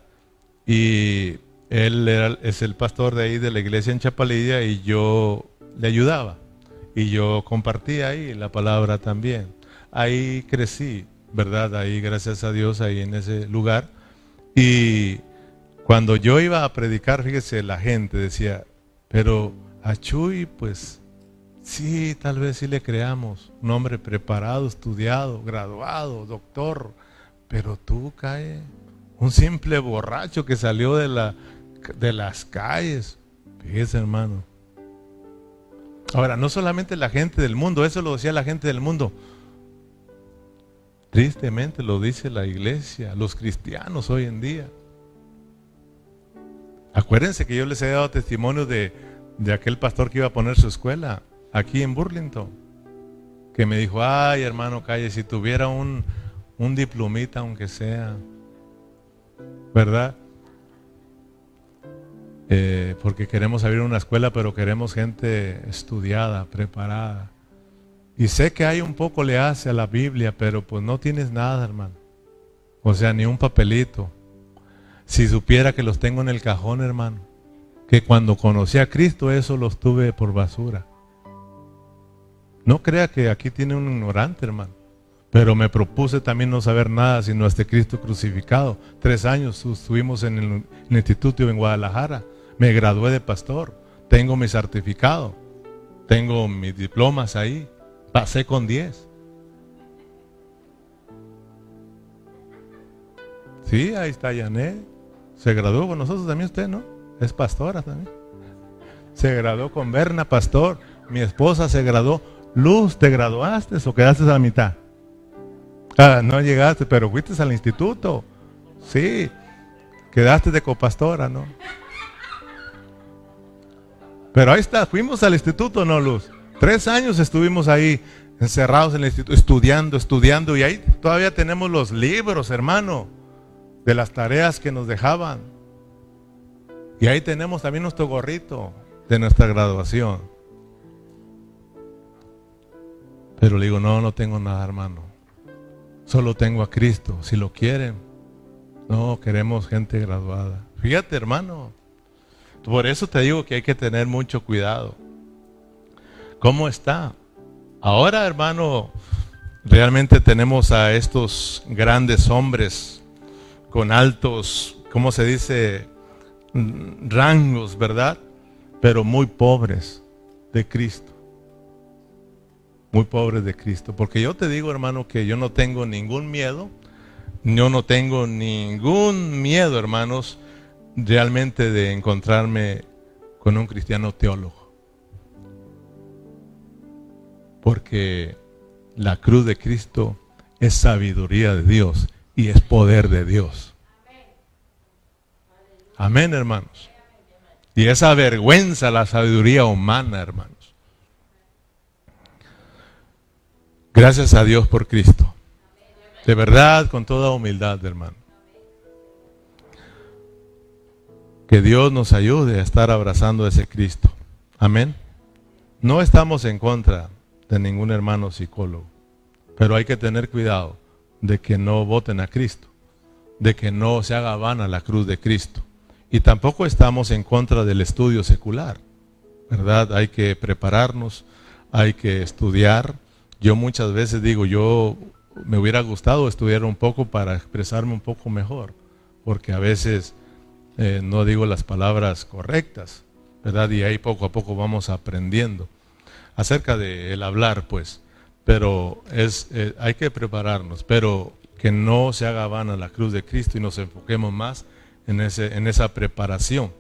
Y él es el pastor de ahí de la iglesia en Chapalilla y yo le ayudaba. Y yo compartía ahí la palabra también. Ahí crecí, ¿verdad? Ahí, gracias a Dios, ahí en ese lugar. Y cuando yo iba a predicar, fíjese, la gente decía, pero a Chuy, pues sí, tal vez sí le creamos. Un hombre preparado, estudiado, graduado, doctor, pero tú cae un simple borracho que salió de, la, de las calles. Fíjese, hermano. Ahora, no solamente la gente del mundo, eso lo decía la gente del mundo. Tristemente lo dice la iglesia, los cristianos hoy en día. Acuérdense que yo les he dado testimonio de, de aquel pastor que iba a poner su escuela aquí en Burlington. Que me dijo, ay hermano Calle, si tuviera un, un diplomita aunque sea, ¿verdad? Eh, porque queremos abrir una escuela, pero queremos gente estudiada, preparada. Y sé que hay un poco le hace a la Biblia, pero pues no tienes nada, hermano. O sea, ni un papelito. Si supiera que los tengo en el cajón, hermano, que cuando conocí a Cristo eso los tuve por basura. No crea que aquí tiene un ignorante, hermano. Pero me propuse también no saber nada sino este Cristo crucificado. Tres años estuvimos en el, instituto en Guadalajara. Me gradué de pastor. Tengo mi certificado. Tengo mis diplomas ahí. Pasé con diez. Sí, ahí está Yané. Se graduó con nosotros también usted, ¿no? Es pastora también. Se graduó con Berna, pastor. Mi esposa se graduó. Luz, ¿te graduaste o quedaste a la mitad? Ah, no llegaste, pero fuiste al instituto. Sí, quedaste de copastora, ¿no? Pero ahí está, fuimos al instituto, ¿no, Luz? Tres años estuvimos ahí encerrados en el instituto, estudiando, estudiando, y ahí todavía tenemos los libros, hermano, de las tareas que nos dejaban. Y ahí tenemos también nuestro gorrito de nuestra graduación. Pero le digo, no, no tengo nada, hermano. Solo tengo a Cristo, si lo quieren. No, queremos gente graduada. Fíjate, hermano. Por eso te digo que hay que tener mucho cuidado. ¿Cómo está? Ahora, hermano, realmente tenemos a estos grandes hombres con altos, ¿cómo se dice? Rangos, ¿verdad? Pero muy pobres de Cristo muy pobres de Cristo. Porque yo te digo, hermano, que yo no tengo ningún miedo, yo no tengo ningún miedo, hermanos, realmente de encontrarme con un cristiano teólogo. Porque la cruz de Cristo es sabiduría de Dios y es poder de Dios. Amén, hermanos. Y esa vergüenza la sabiduría humana, hermanos. Gracias a Dios por Cristo. De verdad, con toda humildad, hermano. Que Dios nos ayude a estar abrazando a ese Cristo. Amén. No estamos en contra de ningún hermano psicólogo, pero hay que tener cuidado de que no voten a Cristo, de que no se haga vana la cruz de Cristo. Y tampoco estamos en contra del estudio secular, ¿verdad? Hay que prepararnos, hay que estudiar. Yo muchas veces digo, yo me hubiera gustado estudiar un poco para expresarme un poco mejor, porque a veces eh, no digo las palabras correctas, ¿verdad? Y ahí poco a poco vamos aprendiendo acerca del hablar, pues. Pero es, eh, hay que prepararnos, pero que no se haga vana la cruz de Cristo y nos enfoquemos más en, ese, en esa preparación,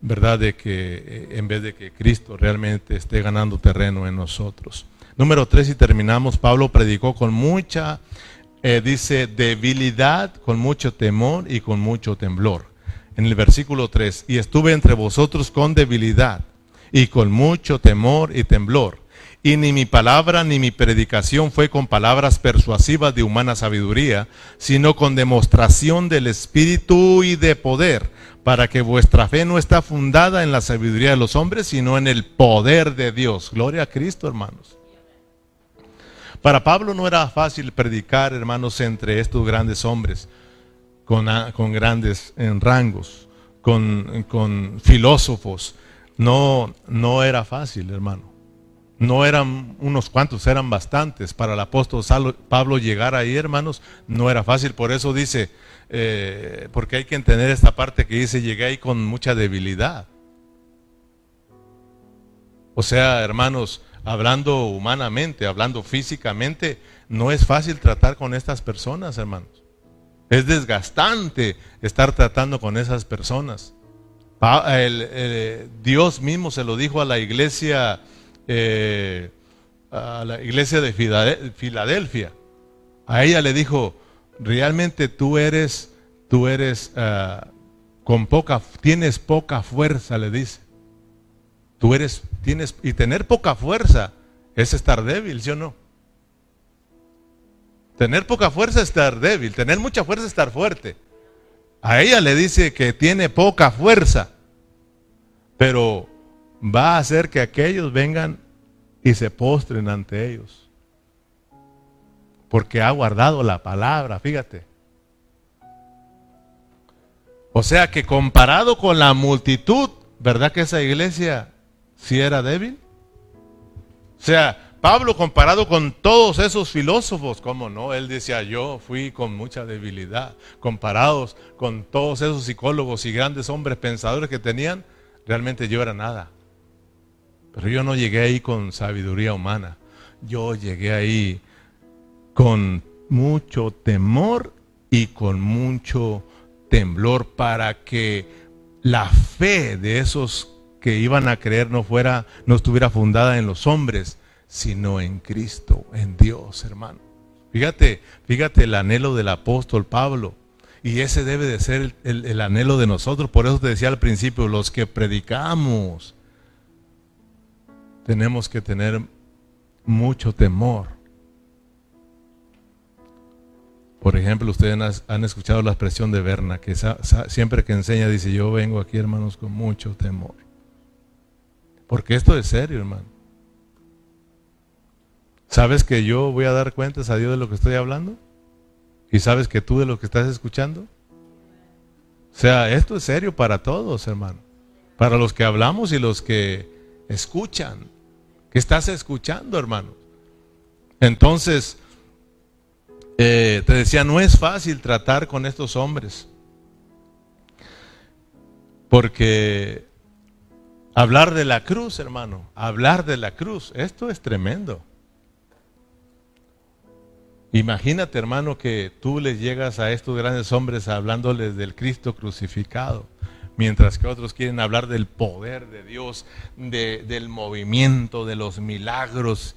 ¿verdad? De que eh, en vez de que Cristo realmente esté ganando terreno en nosotros. Número tres, y terminamos, Pablo predicó con mucha, dice, debilidad, con mucho temor y con mucho temblor. En el versículo 3, y estuve entre vosotros con debilidad y con mucho temor y temblor. Y ni mi palabra ni mi predicación fue con palabras persuasivas de humana sabiduría, sino con demostración del Espíritu y de poder, para que vuestra fe no está fundada en la sabiduría de los hombres, sino en el poder de Dios. Gloria a Cristo, hermanos. Para Pablo no era fácil predicar, hermanos, entre estos grandes hombres, con, grandes en rangos, con, con, filósofos. No, no era fácil, hermano. No eran unos cuantos, eran bastantes. Para el apóstol Pablo llegar ahí, hermanos, no era fácil. Por eso dice, eh, porque hay que entender esta parte que dice, llegué ahí con mucha debilidad. O sea, hermanos, hablando humanamente, hablando físicamente, no es fácil tratar con estas personas, hermanos. Es desgastante estar tratando con esas personas. Dios mismo se lo dijo a la iglesia, eh, a la iglesia de Filadelfia. A ella le dijo, realmente tú eres, tú eres ah, con poca, tienes poca fuerza, le dice. Tú eres, tienes, y tener poca fuerza es estar débil, ¿sí o no? Tener poca fuerza es estar débil, tener mucha fuerza es estar fuerte. A ella le dice que tiene poca fuerza, pero va a hacer que aquellos vengan y se postren ante ellos. Porque ha guardado la palabra, fíjate. O sea que comparado con la multitud, ¿verdad que esa iglesia si era débil? O sea, Pablo comparado con todos esos filósofos, ¿cómo no? Él decía, yo fui con mucha debilidad, comparados con todos esos psicólogos y grandes hombres pensadores que tenían, realmente yo era nada. Pero yo no llegué ahí con sabiduría humana, yo llegué ahí con mucho temor y con mucho temblor para que la fe de esos que iban a creer no fuera, no estuviera fundada en los hombres, sino en Cristo, en Dios, hermano. Fíjate, fíjate el anhelo del apóstol Pablo. Y ese debe de ser el, anhelo de nosotros. Por eso te decía al principio, los que predicamos, tenemos que tener mucho temor. Por ejemplo, ustedes han escuchado la expresión de Berna, que siempre que enseña dice, yo vengo aquí hermanos con mucho temor. Porque esto es serio, hermano. ¿Sabes que yo voy a dar cuentas a Dios de lo que estoy hablando? ¿Y sabes que tú de lo que estás escuchando? O sea, esto es serio para todos, hermano. Para los que hablamos y los que escuchan. ¿Qué estás escuchando, hermano? Entonces, eh, te decía, no es fácil tratar con estos hombres. Porque Hablar de la cruz, hermano, hablar de la cruz, esto es tremendo. Imagínate, hermano, que tú les llegas a estos grandes hombres hablándoles del Cristo crucificado, mientras que otros quieren hablar del poder de Dios, del movimiento, de los milagros.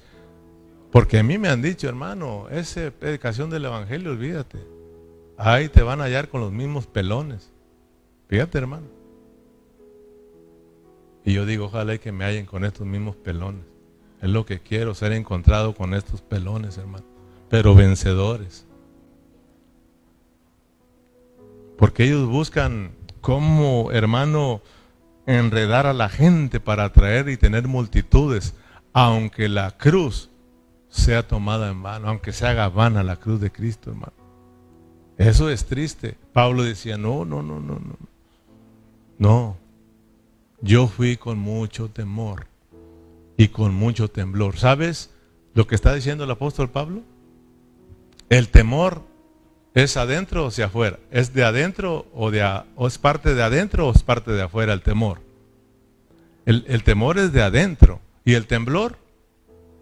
Porque a mí me han dicho, hermano, esa predicación del Evangelio, olvídate. Ahí te van a hallar con los mismos pelones. Fíjate, hermano. Y yo digo, ojalá y que me hallen con estos mismos pelones. Es lo que quiero, ser encontrado con estos pelones, hermano. Pero vencedores. Porque ellos buscan cómo, hermano, enredar a la gente para atraer y tener multitudes, aunque la cruz sea tomada en vano, aunque se haga vana la cruz de Cristo, hermano. Eso es triste. Pablo decía, no, no, no, no, no. No, yo fui con mucho temor y con mucho temblor. ¿Sabes lo que está diciendo el apóstol Pablo? El temor es adentro o hacia afuera. ¿Es de adentro o, es parte de adentro o es parte de afuera el temor? El, el temor es de adentro y el temblor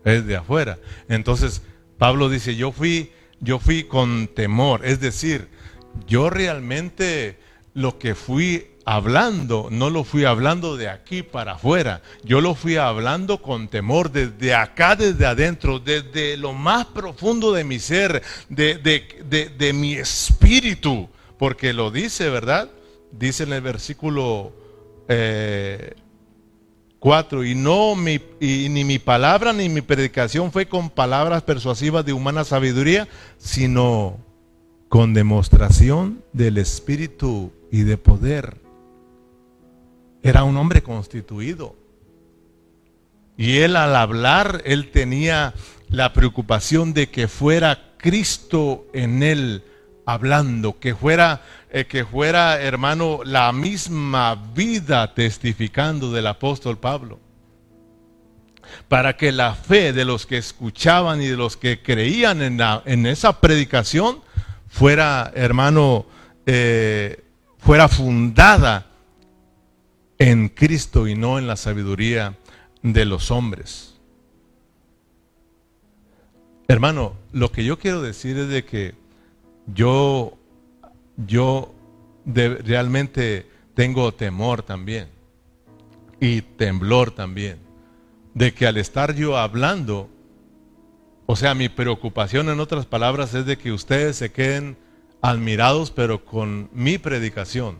es de afuera. Entonces Pablo dice, yo fui, yo fui con temor, es decir, yo realmente lo que fui hablando, no lo fui hablando de aquí para afuera, yo lo fui hablando con temor desde acá, desde adentro, desde lo más profundo de mi ser, de, de, mi espíritu, porque lo dice, ¿verdad? Dice en el versículo eh, 4. Y, no y ni mi palabra ni mi predicación fue con palabras persuasivas de humana sabiduría, sino con demostración del Espíritu y de poder. Era un hombre constituido. Y él al hablar, él tenía la preocupación de que fuera Cristo en él hablando, que fuera, eh, que fuera, hermano, la misma vida testificando del apóstol Pablo. Para que la fe de los que escuchaban y de los que creían en, en esa predicación fuera, hermano, eh, fuera fundada en Cristo y no en la sabiduría de los hombres. Hermano, lo que yo quiero decir es de que yo, yo realmente tengo temor también y temblor también de que al estar yo hablando, o sea, mi preocupación en otras palabras es de que ustedes se queden admirados, pero con mi predicación,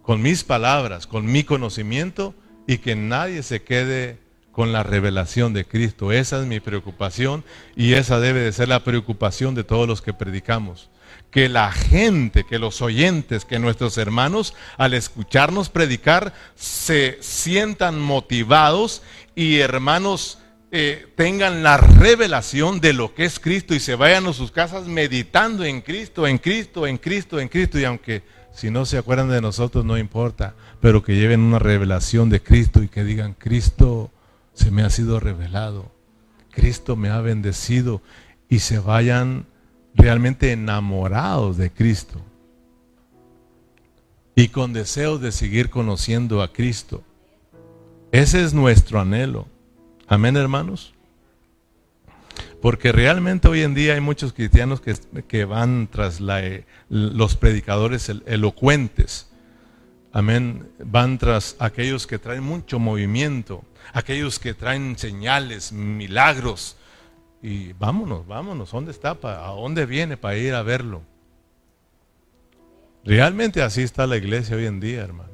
con mis palabras, con mi conocimiento y que nadie se quede con la revelación de Cristo. Esa es mi preocupación y esa debe de ser la preocupación de todos los que predicamos. Que la gente, que los oyentes, que nuestros hermanos al escucharnos predicar se sientan motivados y hermanos eh, tengan la revelación de lo que es Cristo y se vayan a sus casas meditando en Cristo, en Cristo, en Cristo, en Cristo. Y aunque si no se acuerdan de nosotros, no importa, pero que lleven una revelación de Cristo y que digan, Cristo se me ha sido revelado. Cristo me ha bendecido y se vayan realmente enamorados de Cristo y con deseos de seguir conociendo a Cristo. Ese es nuestro anhelo. Amén, hermanos. Porque realmente hoy en día hay muchos cristianos que, que van tras la, los predicadores elocuentes. Amén. Van tras aquellos que traen mucho movimiento, aquellos que traen señales, milagros. Y vámonos, vámonos, ¿dónde está? ¿A dónde viene para ir a verlo? Realmente así está la iglesia hoy en día, hermano.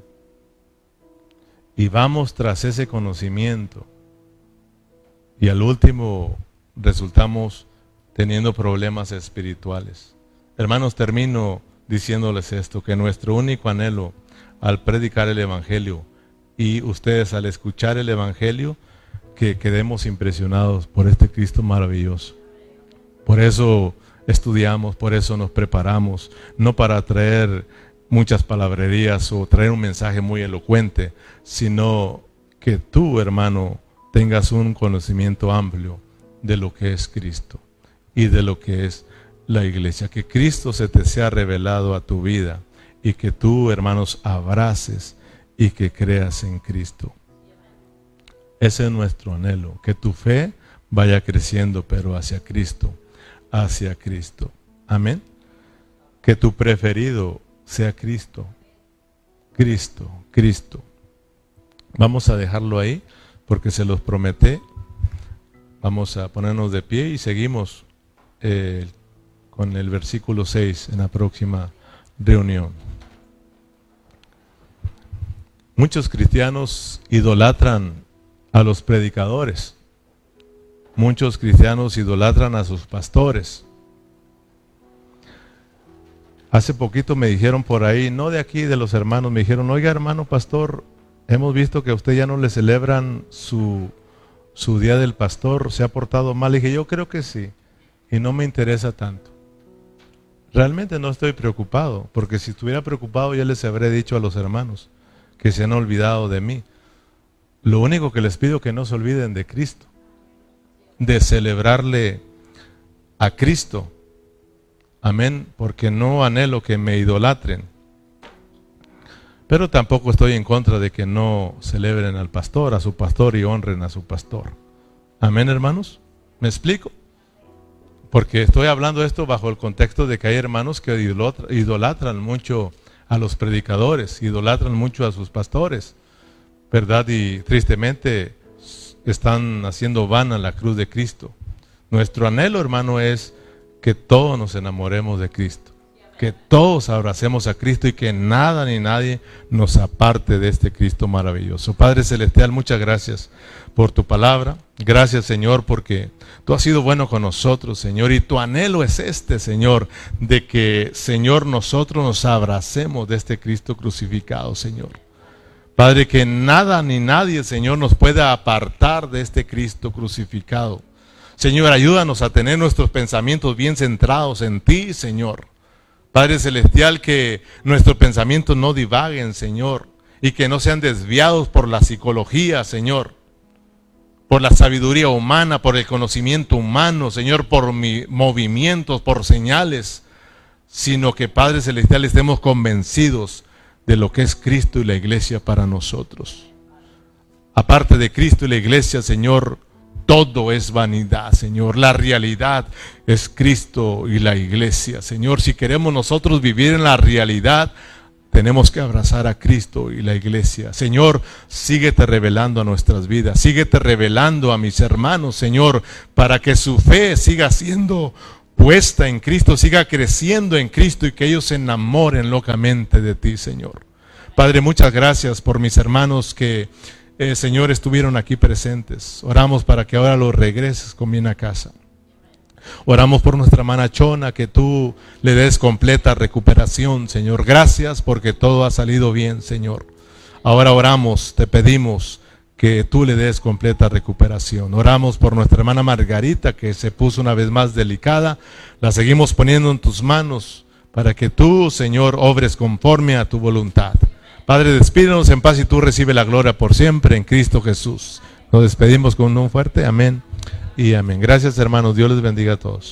Y vamos tras ese conocimiento. Y al último resultamos teniendo problemas espirituales. Hermanos, termino diciéndoles esto, que nuestro único anhelo al predicar el Evangelio y ustedes al escuchar el Evangelio que quedemos impresionados por este Cristo maravilloso. Por eso estudiamos, por eso nos preparamos, no para traer muchas palabrerías o traer un mensaje muy elocuente, sino que tú, hermano, tengas un conocimiento amplio de lo que es Cristo y de lo que es la iglesia. Que Cristo se te sea revelado a tu vida y que tú, hermanos, abraces y que creas en Cristo. Ese es nuestro anhelo, que tu fe vaya creciendo, pero hacia Cristo, hacia Cristo. Amén. Que tu preferido sea Cristo, Cristo, Cristo. Vamos a dejarlo ahí porque se los prometí. Vamos a ponernos de pie y seguimos eh, con el versículo 6 en la próxima reunión. Muchos cristianos idolatran a los predicadores. Muchos cristianos idolatran a sus pastores. Hace poquito me dijeron por ahí, no de aquí, de los hermanos, me dijeron, oiga hermano pastor, hemos visto que a usted ya no le celebran su, su día del pastor, se ha portado mal. Le dije, yo creo que sí, y no me interesa tanto. Realmente no estoy preocupado, porque si estuviera preocupado ya les habré dicho a los hermanos que se han olvidado de mí. Lo único que les pido que no se olviden de Cristo, de celebrarle a Cristo. Amén, porque no anhelo que me idolatren. Pero tampoco estoy en contra de que no celebren al pastor, a su pastor y honren a su pastor. Amén, hermanos. ¿Me explico? Porque estoy hablando esto bajo el contexto de que hay hermanos que idolatran mucho a los predicadores, idolatran mucho a sus pastores, ¿verdad? Y tristemente están haciendo vana la cruz de Cristo. Nuestro anhelo, hermano, es que todos nos enamoremos de Cristo, que todos abracemos a Cristo y que nada ni nadie nos aparte de este Cristo maravilloso. Padre Celestial, muchas gracias por tu palabra. Gracias, Señor, porque tú has sido bueno con nosotros, Señor. Y tu anhelo es este, Señor, de que, Señor, nosotros nos abracemos de este Cristo crucificado, Señor. Padre, que nada ni nadie, Señor, nos pueda apartar de este Cristo crucificado. Señor, ayúdanos a tener nuestros pensamientos bien centrados en ti, Señor. Padre Celestial, que nuestros pensamientos no divaguen, Señor, y que no sean desviados por la psicología, Señor por la sabiduría humana, por el conocimiento humano, Señor, por mi, movimientos, por señales, sino que Padre Celestial estemos convencidos de lo que es Cristo y la iglesia para nosotros. Aparte de Cristo y la iglesia, Señor, todo es vanidad, Señor. La realidad es Cristo y la iglesia, Señor. Si queremos nosotros vivir en la realidad, tenemos que abrazar a Cristo y la iglesia. Señor, síguete revelando a nuestras vidas, síguete revelando a mis hermanos, Señor, para que su fe siga siendo puesta en Cristo, siga creciendo en Cristo y que ellos se enamoren locamente de ti, Señor. Padre, muchas gracias por mis hermanos que, eh, Señor, estuvieron aquí presentes. Oramos para que ahora los regreses con bien a casa. Oramos por nuestra hermana Chona, que tú le des completa recuperación, Señor. Gracias porque todo ha salido bien, Señor. Ahora oramos, te pedimos que tú le des completa recuperación. Oramos por nuestra hermana Margarita, que se puso una vez más delicada. La seguimos poniendo en tus manos para que tú, Señor, obres conforme a tu voluntad. Padre, despídenos en paz y tú recibe la gloria por siempre en Cristo Jesús. Nos despedimos con un fuerte amén y amén. Gracias hermanos, Dios les bendiga a todos.